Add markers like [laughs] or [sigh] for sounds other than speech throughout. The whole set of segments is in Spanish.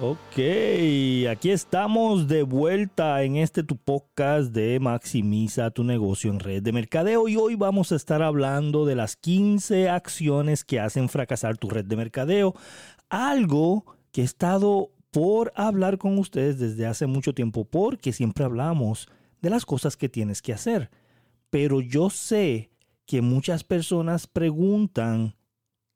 Ok, aquí estamos de vuelta en este tu podcast de Maximiza tu negocio en red de mercadeo y hoy vamos a estar hablando de las 15 acciones que hacen fracasar tu red de mercadeo. Algo que he estado por hablar con ustedes desde hace mucho tiempo porque siempre hablamos de las cosas que tienes que hacer. Pero yo sé que muchas personas preguntan,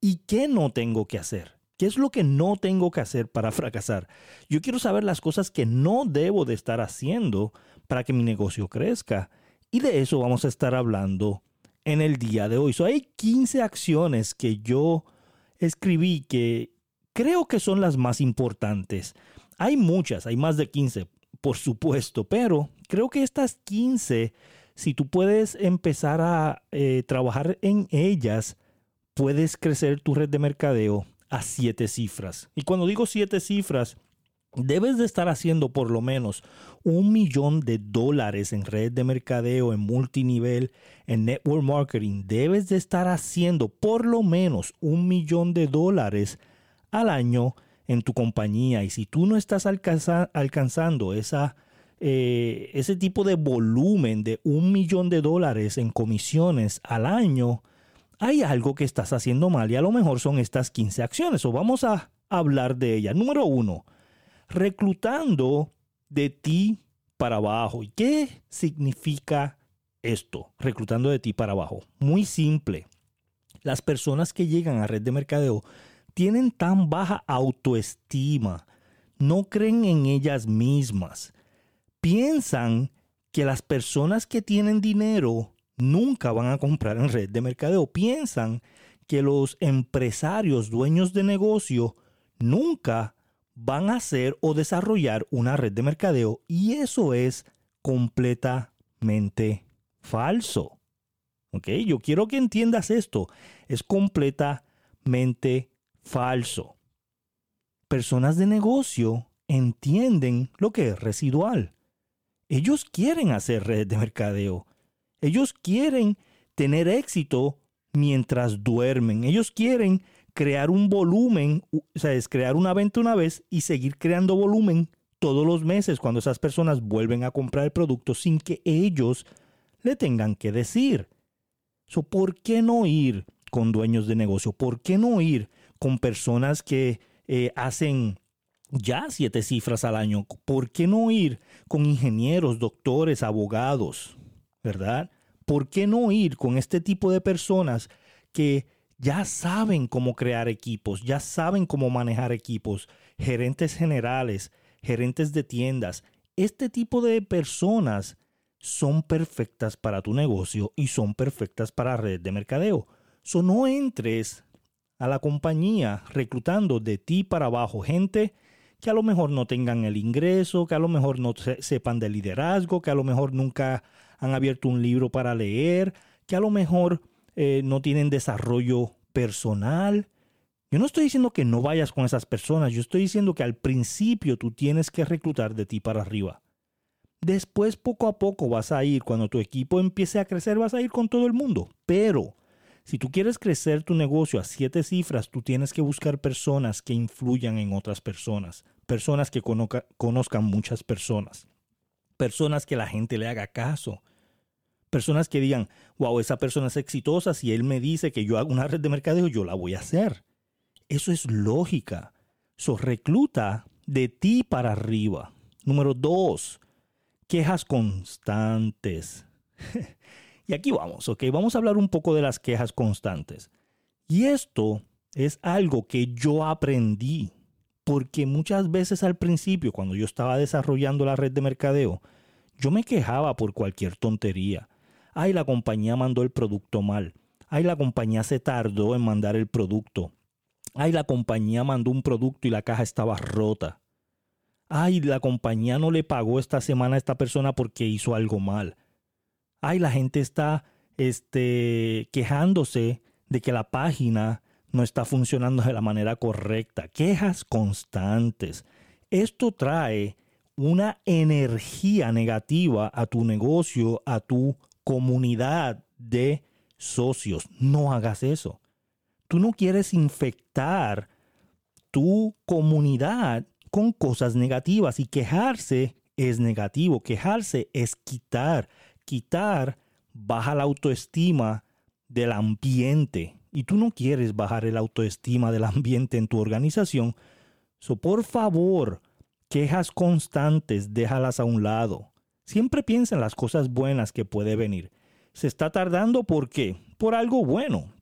¿y qué no tengo que hacer? ¿Qué es lo que no tengo que hacer para [laughs] fracasar? Yo quiero saber las cosas que no debo de estar haciendo para que mi negocio crezca. Y de eso vamos a estar hablando en el día de hoy. hay 15 acciones que yo escribí que creo que son las más importantes. Hay muchas, hay más de 15, por supuesto, pero creo que estas 15, si tú puedes empezar a eh, trabajar en ellas, puedes crecer tu red de mercadeo a siete cifras. Y cuando digo siete cifras, debes de estar haciendo por lo menos un millón de dólares en red de mercadeo, en multinivel, en network marketing. Debes de estar haciendo por lo menos un millón de dólares al año en tu compañía. Y si tú no estás alcanzando esa, eh, ese tipo de volumen de un millón de dólares en comisiones al año, hay algo que estás haciendo mal y a lo mejor son estas 15 acciones o vamos a hablar de ellas. Número uno, reclutando de ti para abajo. ¿Y qué significa esto? Reclutando de ti para abajo. Muy simple. Las personas que llegan a red de mercadeo tienen tan baja autoestima, no creen en ellas mismas, piensan que las personas que tienen dinero nunca van a comprar en red de mercadeo. Piensan que los empresarios, dueños de negocio, nunca van a hacer o desarrollar una red de mercadeo y eso es completamente falso. ¿Ok? Yo quiero que entiendas esto. Es completamente falso. Personas de negocio entienden lo que es residual. Ellos quieren hacer red de mercadeo. Ellos quieren tener éxito mientras duermen. Ellos quieren crear un volumen, o sea, es crear una venta una vez y seguir creando volumen todos los meses cuando esas personas vuelven a comprar el producto sin que ellos le tengan que decir. ¿Por qué no ir con dueños de negocio? ¿Por qué no ir con personas que eh, hacen ya siete cifras al año? ¿Por qué no ir con ingenieros, doctores, abogados? ¿Verdad? ¿Por qué no ir con este tipo de personas que ya saben cómo crear equipos, ya saben cómo manejar equipos, gerentes generales, gerentes de tiendas? Este tipo de personas son perfectas para tu negocio y son perfectas para red de mercadeo. So no entres a la compañía reclutando de ti para abajo gente que a lo mejor no tengan el ingreso, que a lo mejor no sepan de liderazgo, que a lo mejor nunca han abierto un libro para leer, que a lo mejor eh, no tienen desarrollo personal. Yo no estoy diciendo que no vayas con esas personas, yo estoy diciendo que al principio tú tienes que reclutar de ti para arriba. Después poco a poco vas a ir, cuando tu equipo empiece a crecer, vas a ir con todo el mundo. Pero si tú quieres crecer tu negocio a siete cifras, tú tienes que buscar personas que influyan en otras personas, personas que conozcan muchas personas, personas que la gente le haga caso, personas que digan, wow, esa persona es exitosa, si él me dice que yo hago una red de mercadeo, yo la voy a hacer. Eso es lógica. So, recluta de ti para arriba. Número dos, quejas constantes. [laughs] Y aquí vamos, ¿ok? Vamos a hablar un poco de las quejas constantes. Y esto es algo que yo aprendí, porque muchas veces al principio, cuando yo estaba desarrollando la red de mercadeo, yo me quejaba por cualquier tontería. Ay, la compañía mandó el producto mal. Ay, la compañía se tardó en mandar el producto. Ay, la compañía mandó un producto y la caja estaba rota. Ay, la compañía no le pagó esta semana a esta persona porque hizo algo mal ay, la gente está este, quejándose de que la página no está funcionando de la manera correcta. Quejas constantes. Esto trae una energía negativa a tu negocio, a tu comunidad de socios. No hagas eso. Tú no quieres infectar tu comunidad con cosas negativas y quejarse es negativo. Quejarse es quitar. Quitar baja la autoestima del ambiente y tú no quieres bajar el autoestima del ambiente en tu organización. So, por favor, quejas constantes, déjalas a un lado. Siempre piensa en las cosas buenas que puede venir. Se está tardando ¿por qué? Por algo bueno.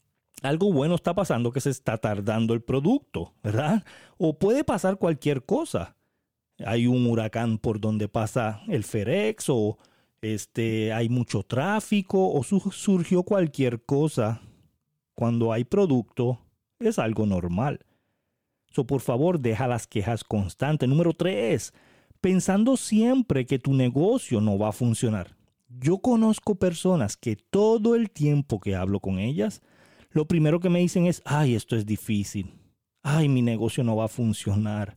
Algo bueno está pasando que se está tardando el producto, ¿verdad? O puede pasar cualquier cosa. Hay un huracán por donde pasa el FedEx o este, hay mucho tráfico o surgió cualquier cosa. Cuando hay producto, es algo normal. So, por favor, deja las quejas constantes. Número tres, pensando siempre que tu negocio no va a funcionar. Yo conozco personas que todo el tiempo que hablo con ellas, lo primero que me dicen es, ay, esto es difícil. Ay, mi negocio no va a funcionar.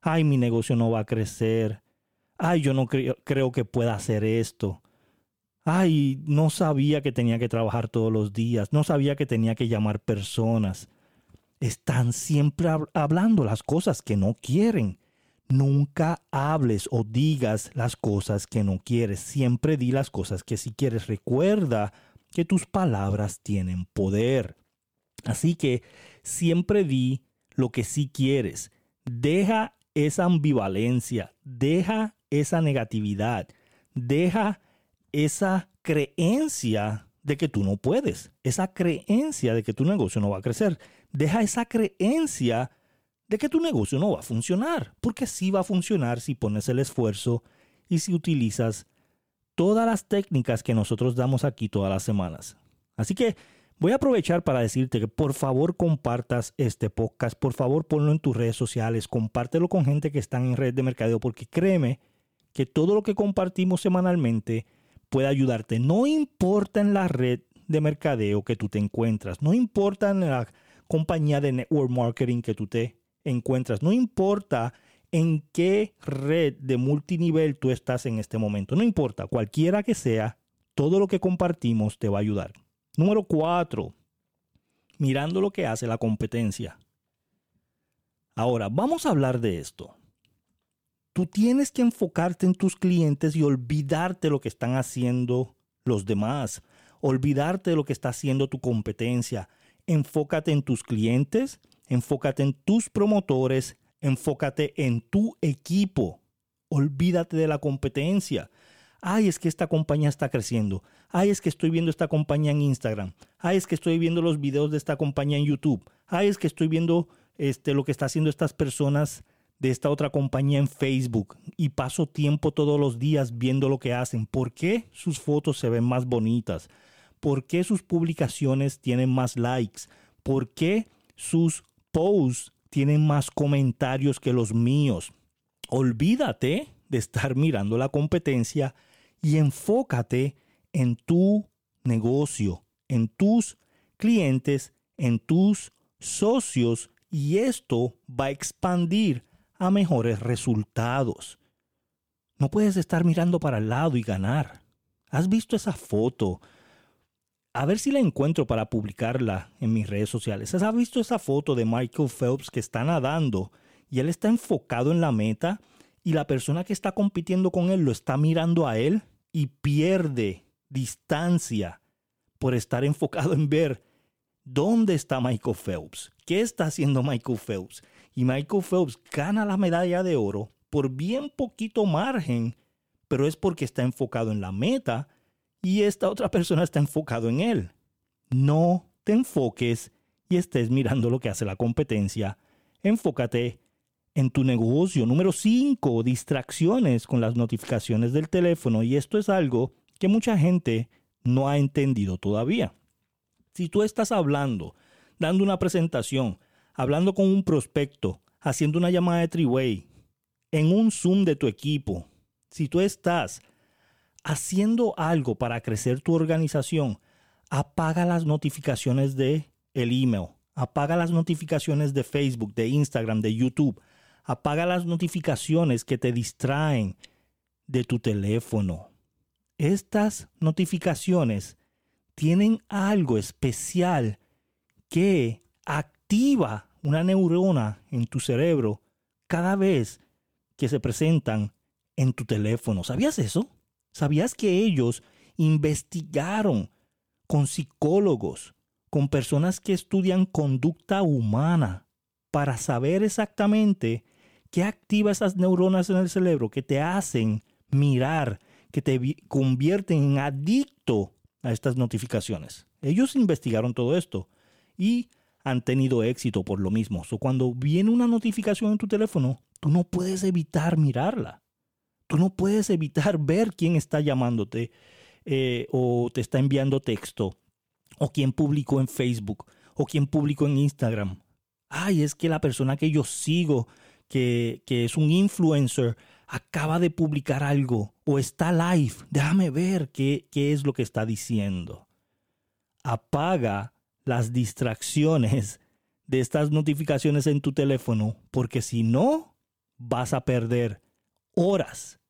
Ay, mi negocio no va a crecer ay, yo no creo, creo que pueda hacer esto. Ay, no sabía que tenía que trabajar todos los días, no sabía que tenía que llamar personas. Están siempre hablando las cosas que no quieren. Nunca hables o digas las cosas que no quieres. Siempre di las cosas que sí quieres. Recuerda que tus palabras tienen poder. Así que siempre di lo que sí quieres. Deja esa ambivalencia, deja esa negatividad, deja esa creencia de que tú no puedes, esa creencia de que tu negocio no va a crecer, deja esa creencia de que tu negocio no va a funcionar, porque sí va a funcionar si pones el esfuerzo y si utilizas todas las técnicas que nosotros damos aquí todas las semanas. Así que Voy a aprovechar para decirte que por favor compartas este podcast, por favor ponlo en tus redes sociales, compártelo con gente que están en red de mercadeo, porque créeme que todo lo que compartimos semanalmente puede ayudarte. No importa en la red de mercadeo que tú te encuentras, no importa en la compañía de network marketing que tú te encuentras, no importa en qué red de multinivel tú estás en este momento, no importa, cualquiera que sea, todo lo que compartimos te va a ayudar. Número cuatro, mirando lo que hace la competencia. Ahora, vamos a hablar de esto. Tú tienes que enfocarte en tus clientes y olvidarte lo que están haciendo los demás. Olvidarte de lo que está haciendo tu competencia. Enfócate en tus clientes, enfócate en tus promotores, enfócate en tu equipo. Olvídate de la competencia ay, es que esta compañía está creciendo, ay, es que estoy viendo esta compañía en Instagram, ay, es que estoy viendo los videos de esta compañía en YouTube, ay, es que estoy viendo este, lo que está haciendo estas personas de esta otra compañía en Facebook y paso tiempo todos los días viendo lo que hacen. ¿Por qué sus fotos se ven más bonitas? ¿Por qué sus publicaciones tienen más likes? ¿Por qué sus posts tienen más comentarios que los míos? Olvídate de estar mirando la competencia y enfócate en tu negocio, en tus clientes, en tus socios y esto va a expandir a mejores resultados. No puedes estar mirando para el lado y ganar. ¿Has visto esa foto? A ver si la encuentro para publicarla en mis redes sociales. ¿Has visto esa foto de Michael Phelps que está nadando y él está enfocado en la meta y la persona que está compitiendo con él lo está mirando a él y pierde distancia por estar enfocado en ver dónde está Michael Phelps, qué está haciendo Michael Phelps. Y Michael Phelps gana la medalla de oro por bien poquito margen, pero es porque está enfocado en la meta y esta otra persona está enfocado en él. No te enfoques y estés mirando lo que hace la competencia. Enfócate en tu negocio. Número 5, distracciones con las notificaciones del teléfono. Y esto es algo que mucha gente no ha entendido todavía. Si tú estás hablando, dando una presentación, hablando con un prospecto, haciendo una llamada de triway, en un Zoom de tu equipo, si tú estás haciendo algo para crecer tu organización, apaga las notificaciones de el email, apaga las notificaciones de Facebook, de Instagram, de YouTube, Apaga las notificaciones que te distraen de tu teléfono. Estas notificaciones tienen algo especial que activa una neurona en tu cerebro cada vez que se presentan en tu teléfono. ¿Sabías eso? ¿Sabías que ellos investigaron con psicólogos, con personas que estudian conducta humana, para saber exactamente qué activa esas neuronas en el cerebro que te hacen mirar, que te convierten en adicto a estas notificaciones. Ellos investigaron todo esto y han tenido éxito por lo mismo. So, cuando viene una notificación en tu teléfono, tú no puedes evitar mirarla. Tú no puedes evitar [laughs] ver quién está llamándote eh, o te está enviando texto o quién publicó en Facebook o quién publicó en Instagram. Ay, es que la persona que yo sigo, que, que es un influencer, acaba de publicar algo o está live. Déjame ver qué, qué es lo que está diciendo. Apaga las distracciones de estas notificaciones en tu teléfono, porque si no, vas a perder horas,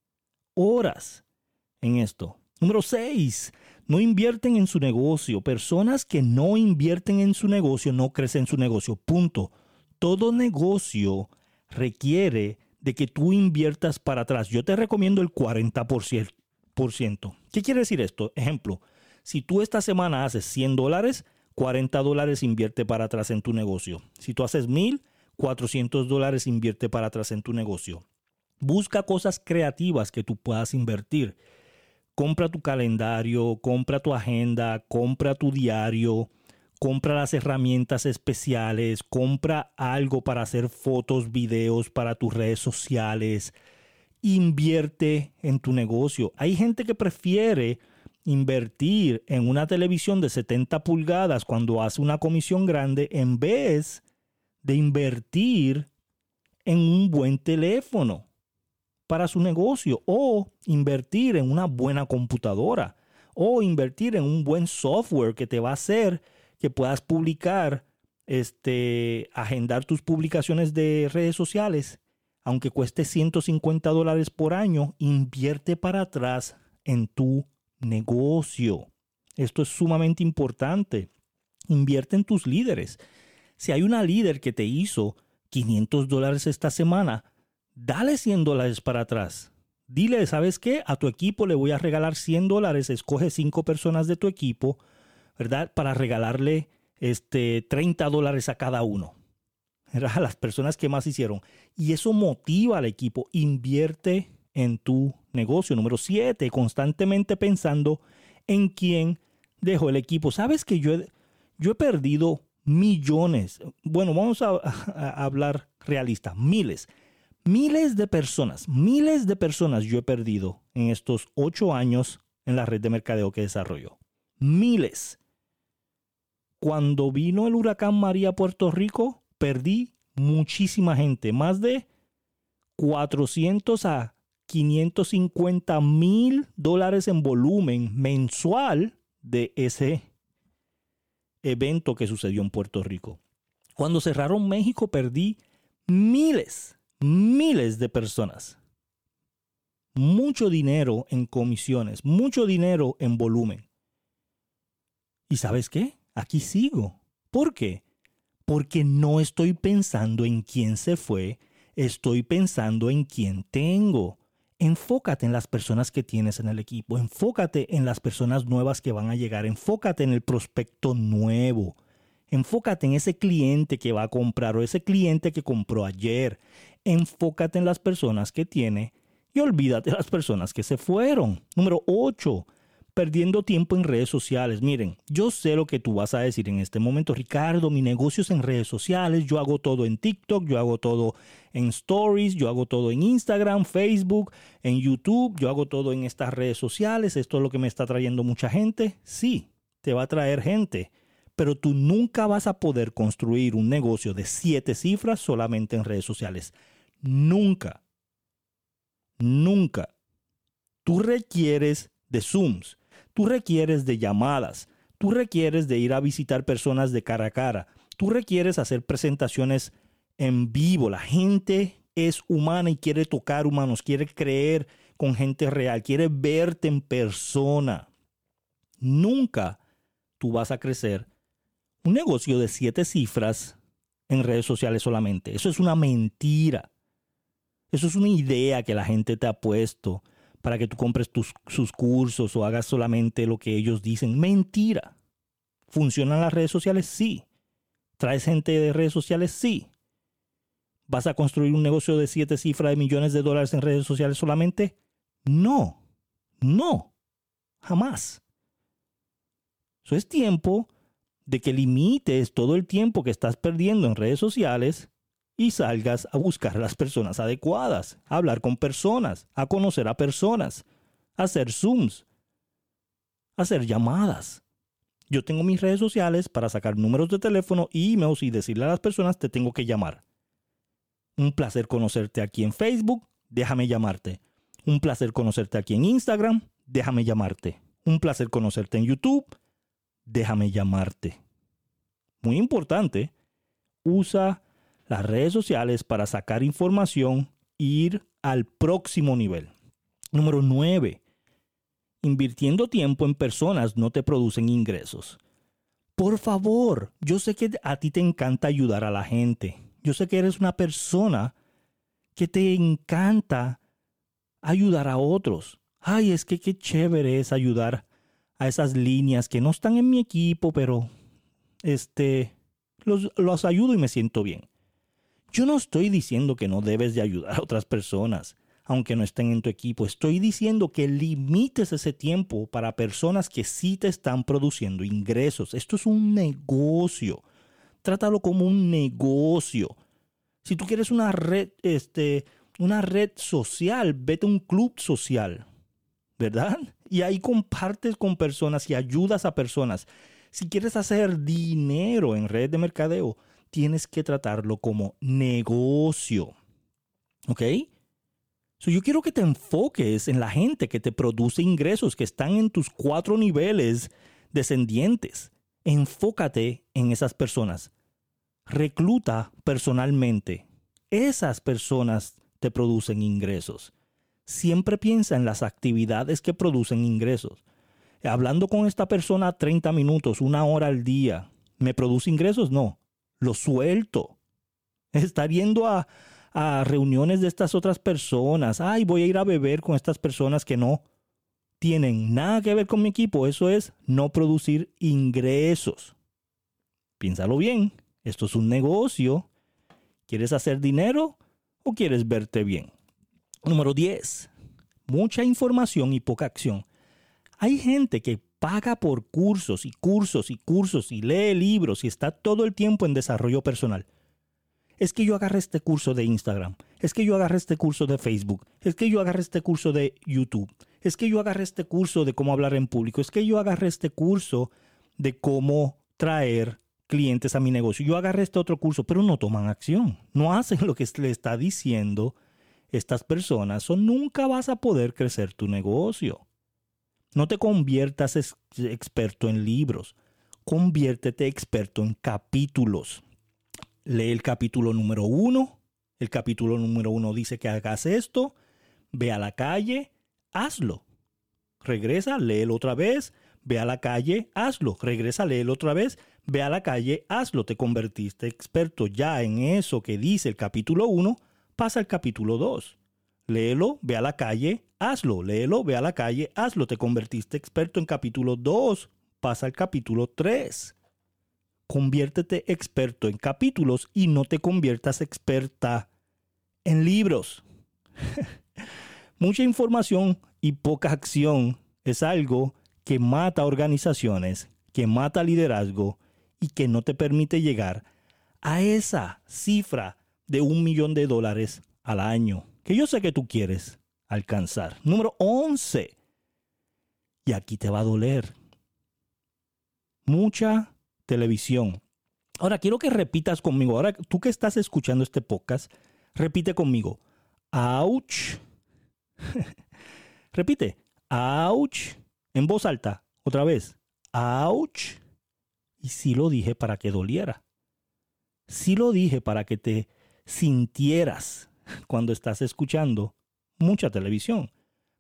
horas en esto. Número 6. No invierten en su negocio. Personas que no invierten en su negocio no crecen en su negocio. Punto. Todo negocio requiere de que tú inviertas para atrás. Yo te recomiendo el 40%. ¿Qué quiere decir esto? Ejemplo, si tú esta semana haces 100 dólares, 40 dólares invierte para atrás en tu negocio. Si tú haces 1000, 400 dólares invierte para atrás en tu negocio. Busca cosas creativas que tú puedas invertir. Compra tu calendario, compra tu agenda, compra tu diario, compra las herramientas especiales, compra algo para hacer fotos, videos para tus redes sociales. Invierte en tu negocio. Hay gente que prefiere invertir en una televisión de 70 pulgadas cuando hace una comisión grande en vez de invertir en un buen teléfono para su negocio o invertir en una buena computadora o invertir en un buen software que te va a hacer que puedas publicar, este, agendar tus publicaciones de redes sociales, aunque cueste 150 dólares por año, invierte para atrás en tu negocio. Esto es sumamente importante. Invierte en tus líderes. Si hay una líder que te hizo 500 dólares esta semana, dale 100 dólares para atrás. Dile, ¿sabes qué? A tu equipo le voy a regalar 100 dólares. Escoge 5 personas de tu equipo, ¿verdad? Para regalarle este, 30 dólares a cada uno. A [laughs] las personas que más hicieron. Y eso motiva al equipo. Invierte en tu negocio. Número siete, constantemente pensando en quién dejó el equipo. Sabes que yo he, yo he perdido millones, bueno, vamos a, hablar realista, miles, miles de personas, miles de personas yo he perdido en estos ocho años en la red de mercadeo que desarrolló. Miles. Cuando vino el huracán María a Puerto Rico, perdí muchísima gente, más de 400 a 550 mil dólares en volumen mensual de ese evento que sucedió en Puerto Rico. Cuando cerraron México perdí miles, miles de personas. Mucho dinero en comisiones, mucho dinero en volumen. ¿Y sabes qué? Aquí sigo. ¿Por qué? Porque no estoy pensando en quién se fue, estoy pensando en quién tengo enfócate en las personas que tienes en el equipo, enfócate en las personas nuevas que van a llegar, enfócate en el prospecto nuevo, enfócate en ese cliente que va a comprar o ese cliente que compró ayer, enfócate en las personas que tiene y olvídate de las personas que se fueron. Número 8 perdiendo tiempo en redes sociales. Miren, yo sé lo que tú vas a decir en este momento, Ricardo, mi negocio es en redes sociales, yo hago todo en TikTok, yo hago todo en Stories, yo hago todo en Instagram, Facebook, en YouTube, yo hago todo en estas redes sociales, esto es lo que me está trayendo mucha gente. Sí, te va a traer gente, pero tú nunca vas a poder construir un negocio de siete cifras solamente en redes sociales. Nunca. Nunca. Tú requieres de Zooms, Tú requieres de llamadas, tú requieres de ir a visitar personas de cara a cara, tú requieres hacer presentaciones en vivo. La gente es humana y quiere tocar humanos, quiere creer con gente real, quiere verte en persona. Nunca tú vas a crecer un negocio de siete cifras en redes sociales solamente. Eso es una mentira. Eso es una idea que la gente te ha puesto para que tú compres tus, sus cursos o hagas solamente lo que ellos dicen. Mentira. ¿Funcionan las redes sociales? Sí. ¿Traes gente de redes sociales? Sí. ¿Vas a construir un negocio de siete cifras de millones de dólares en redes sociales solamente? No. No. Jamás. Eso es tiempo de que limites todo el tiempo que estás perdiendo en redes sociales y salgas a buscar a las personas adecuadas, a hablar con personas, a conocer a personas, a hacer Zooms, a hacer llamadas. Yo tengo mis redes sociales para sacar números de teléfono y emails y decirle a las personas te tengo que llamar. Un placer conocerte aquí en Facebook, déjame llamarte. Un placer conocerte aquí en Instagram, déjame llamarte. Un placer conocerte en YouTube, déjame llamarte. Muy importante, usa las redes sociales para sacar información e ir al próximo nivel. Número 9. Invirtiendo tiempo en personas no te producen ingresos. Por favor, yo sé que a ti te encanta ayudar a la gente. Yo sé que eres una persona que te encanta ayudar a otros. Ay, es que qué chévere es ayudar a esas líneas que no están en mi equipo, pero este los, los ayudo y me siento bien. Yo no estoy diciendo que no debes de ayudar a otras personas aunque no estén en tu equipo. Estoy diciendo que limites ese tiempo para personas que sí te están produciendo ingresos. Esto es un negocio. Trátalo como un negocio. Si tú quieres una red, este, una red social, vete a un club social, ¿verdad? Y ahí compartes con personas y ayudas a personas. Si quieres hacer dinero en red de mercadeo, tienes que tratarlo como negocio. ¿Ok? yo quiero que te enfoques en la gente que te produce ingresos, que están en tus cuatro niveles descendientes. Enfócate en esas personas. Recluta personalmente. Esas personas te producen ingresos. Siempre piensa en las actividades que producen ingresos. Hablando con esta persona 30 minutos, una hora al día, ¿me produce ingresos? No, lo suelto. Estar yendo a, a reuniones de estas otras personas. Ay, voy a ir a beber con estas personas que no tienen nada que ver con mi equipo. Eso es no producir ingresos. Piénsalo bien. Esto es un negocio. ¿Quieres hacer dinero o quieres verte bien? Número 10. Mucha información y poca acción. Hay gente que paga por cursos y cursos y cursos y lee libros y está todo el tiempo en desarrollo personal es que yo agarré este curso de Instagram, es que yo agarré este curso de Facebook, es que yo agarré este curso de YouTube, es que yo agarré este curso de cómo hablar en público, es que yo agarré este curso de cómo traer clientes a mi negocio, yo agarré este otro curso, pero no toman acción, no hacen lo que le está diciendo estas personas o nunca vas a poder crecer tu negocio. No te conviertas experto en libros, conviértete experto en capítulos lee el capítulo número uno. El capítulo número uno dice que hagas esto, ve a la calle, hazlo. Regresa, léelo otra vez, ve a la calle, hazlo. Regresa, léelo otra vez, ve a la calle, hazlo. Te convertiste experto ya en eso que dice el capítulo 1, pasa al capítulo 2. Léelo, ve a la calle, hazlo. Léelo, ve a la calle, hazlo. Te convertiste experto en capítulo 2, pasa al capítulo 3 conviértete experto en capítulos y no te conviertas experta en libros. [laughs] Mucha información y poca acción es algo que mata organizaciones, que mata liderazgo y que no te permite llegar a esa cifra de un millón de dólares al año, que yo sé que tú quieres alcanzar. Número 11. Y aquí te va a doler. Mucha televisión. Ahora quiero que repitas conmigo. Ahora tú que estás escuchando este podcast, repite conmigo. Ouch. [laughs] repite. Ouch. En voz alta. Otra vez. Ouch. Y sí lo dije para que doliera. Sí lo dije para que te sintieras cuando estás escuchando mucha televisión,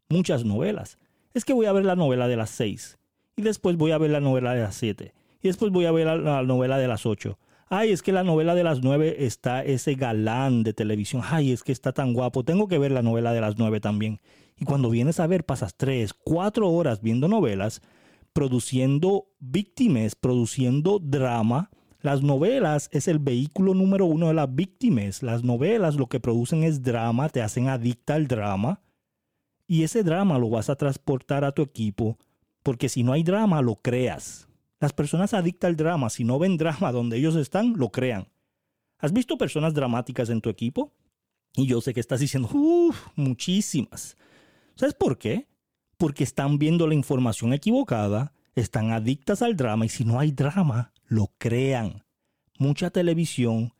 muchas novelas. Es que voy a ver la novela de las seis y después voy a ver la novela de las siete y después voy a ver la, novela de las 8. Ay, es que la novela de las nueve está ese galán de televisión. Ay, es que está tan guapo. Tengo que ver la novela de las nueve también. Y cuando vienes a ver, pasas tres, cuatro horas viendo novelas, produciendo víctimas, produciendo drama. Las novelas es el vehículo número uno de las víctimas. Las novelas lo que producen es drama, te hacen adicta al drama. Y ese drama lo vas a transportar a tu equipo, porque si no hay drama, lo creas. Las personas adictas al drama, si no ven drama [laughs] donde ellos están, lo crean. ¿Has visto personas dramáticas en tu equipo? Y yo sé que estás diciendo, uff, muchísimas. ¿Sabes por qué? Porque están viendo la información equivocada, están adictas al drama y si no hay drama, lo crean. Mucha televisión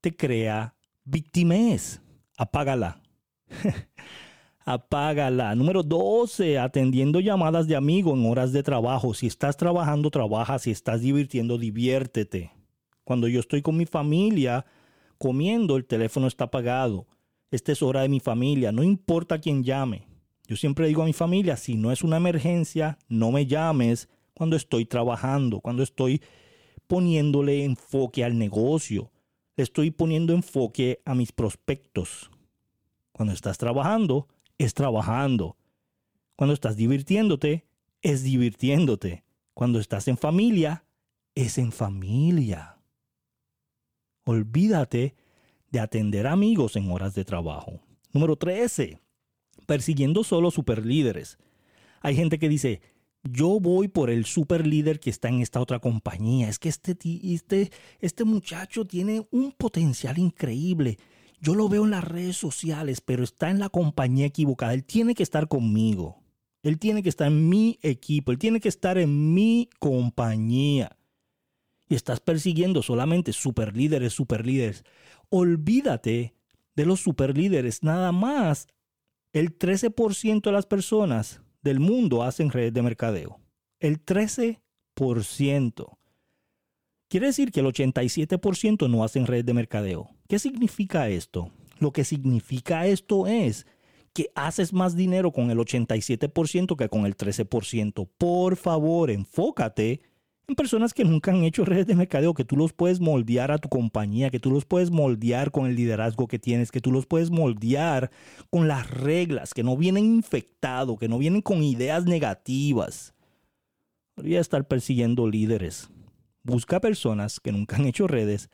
te crea víctimas. Apágala. [laughs] apágala. Número 12, atendiendo llamadas de amigo en horas de trabajo. Si estás trabajando, trabaja. Si estás divirtiendo, diviértete. Cuando yo estoy con mi familia comiendo, el teléfono está apagado. Esta es hora de mi familia, no importa quién llame. Yo siempre digo a mi familia, si no es una emergencia, no me llames cuando estoy trabajando, cuando estoy poniéndole enfoque al negocio. Le estoy poniendo enfoque a mis prospectos. Cuando estás trabajando, es trabajando. Cuando estás divirtiéndote, es divirtiéndote. Cuando estás en familia, es en familia. Olvídate de atender amigos en horas de trabajo. Número 13. Persiguiendo solo superlíderes. Hay gente que dice, yo voy por el superlíder que está en esta otra compañía. Es que este, este, este muchacho tiene un potencial increíble. Yo lo veo en las redes sociales, pero está en la compañía equivocada. Él tiene que estar conmigo. Él tiene que estar en mi equipo. Él tiene que estar en mi compañía. Y estás persiguiendo solamente superlíderes, superlíderes. Olvídate de los superlíderes. Nada más el 13% de las personas del mundo hacen redes de mercadeo. El 13%. Quiere decir que el 87% no hacen red de mercadeo. ¿Qué significa esto? Lo que significa esto es que haces más dinero con el 87% que con el 13%. Por favor, enfócate personas que nunca han hecho redes de mercadeo, que tú los puedes moldear a tu compañía, que tú los puedes moldear con el liderazgo que tienes, que tú los puedes moldear con las reglas, que no vienen infectados, que no vienen con ideas negativas. Debería estar persiguiendo líderes Busca personas que nunca han hecho redes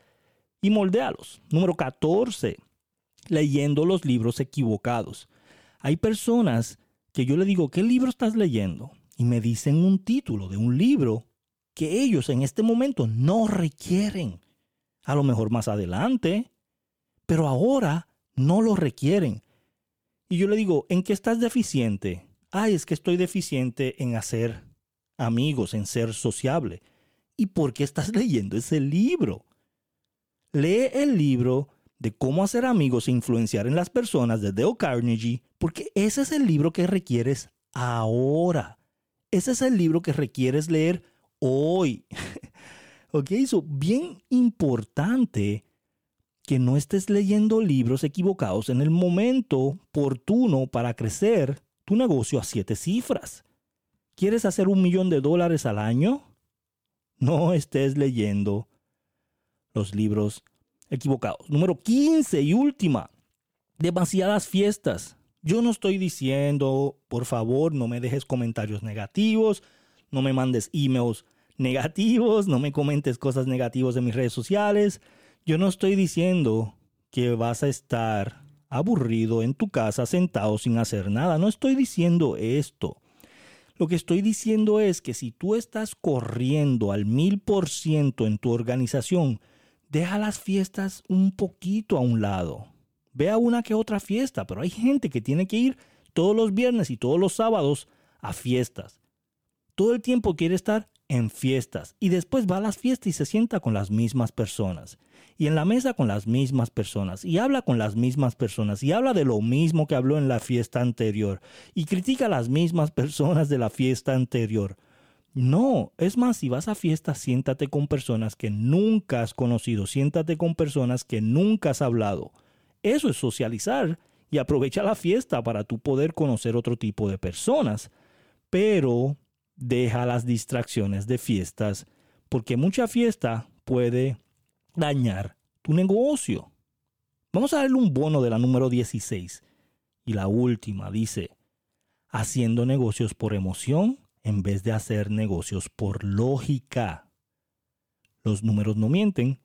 y moldealos. Número 14. Leyendo los libros equivocados. Hay personas que yo le digo, ¿qué libro estás leyendo? Y me dicen un título de un libro que ellos en este momento no requieren. A lo mejor más adelante, pero ahora no lo requieren. Y yo le digo, ¿en qué estás deficiente? Ay, es que estoy deficiente en hacer amigos, en ser sociable. ¿Y por qué estás [laughs] leyendo ese libro? Lee el libro de cómo hacer amigos e influenciar en las personas de Dale Carnegie, porque ese es el libro que requieres ahora. Ese es el libro que requieres leer hoy. [laughs] ok, eso bien importante que no estés leyendo libros equivocados en el momento oportuno para crecer tu negocio a siete cifras. ¿Quieres hacer un millón de dólares al año? no estés leyendo los libros equivocados. Número 15 y última, demasiadas fiestas. Yo no estoy diciendo, por favor, no me dejes comentarios negativos, no me mandes emails negativos, no me comentes cosas negativas en mis redes sociales. Yo no estoy diciendo que vas a estar aburrido en tu casa sentado sin hacer nada. No estoy diciendo esto. Lo que estoy diciendo es que si tú estás corriendo al mil por ciento en tu organización, deja las fiestas un poquito a un lado. Ve a una que otra fiesta, pero hay gente que tiene que ir todos los viernes y todos los sábados a fiestas. Todo el tiempo quiere estar en fiestas y después va a las fiestas y se sienta con las mismas personas y en la mesa con las mismas personas y habla con las mismas personas y habla de lo mismo que habló en la fiesta anterior y critica a las mismas personas de la fiesta anterior. No, es más, si vas a fiesta, siéntate con personas que nunca has conocido, siéntate con personas que nunca has hablado. Eso es socializar y aprovecha la fiesta para tú poder conocer otro tipo de personas. Pero deja las distracciones de fiestas, porque mucha fiesta puede dañar tu negocio. Vamos a darle un bono de la número 16. Y la última dice, haciendo negocios por emoción en vez de hacer negocios por lógica. Los números no mienten.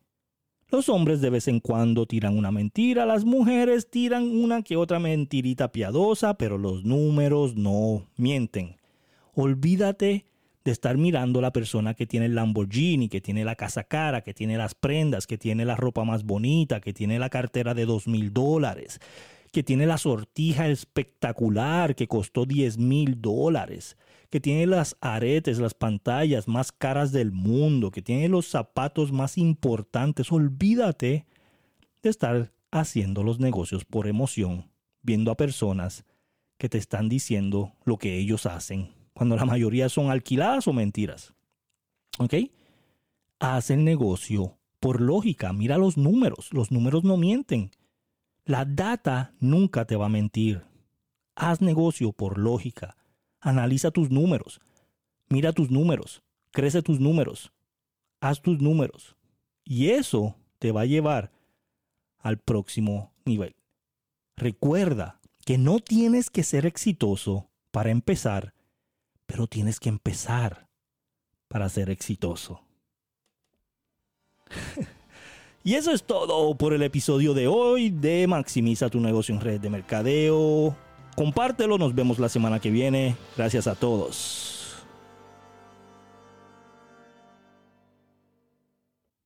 Los hombres de vez en cuando tiran una mentira, las mujeres tiran una que otra mentirita piadosa, pero los números no mienten. Olvídate de estar mirando a la persona que tiene el Lamborghini, que tiene la casa cara, que tiene las prendas, que tiene la ropa más bonita, que tiene la cartera de dos mil dólares, que tiene la sortija espectacular que costó 10 mil dólares, que tiene las aretes, las pantallas más caras del mundo, que tiene los zapatos más importantes. Olvídate de estar haciendo los negocios por emoción, viendo a personas que te están diciendo lo que ellos hacen, cuando la mayoría son alquiladas o mentiras. ¿Ok? Haz el negocio por lógica, mira los números, los números no mienten. La data nunca te va a mentir. Haz negocio por lógica. Analiza tus números. Mira tus números. Crece tus números. Haz tus números. Y eso te va a llevar al próximo nivel. Recuerda que no tienes que ser exitoso para empezar, pero tienes que empezar para ser exitoso. [laughs] Y eso es todo por el episodio de hoy de Maximiza tu negocio en red de mercadeo. Compártelo, nos vemos la semana que viene. Gracias a todos.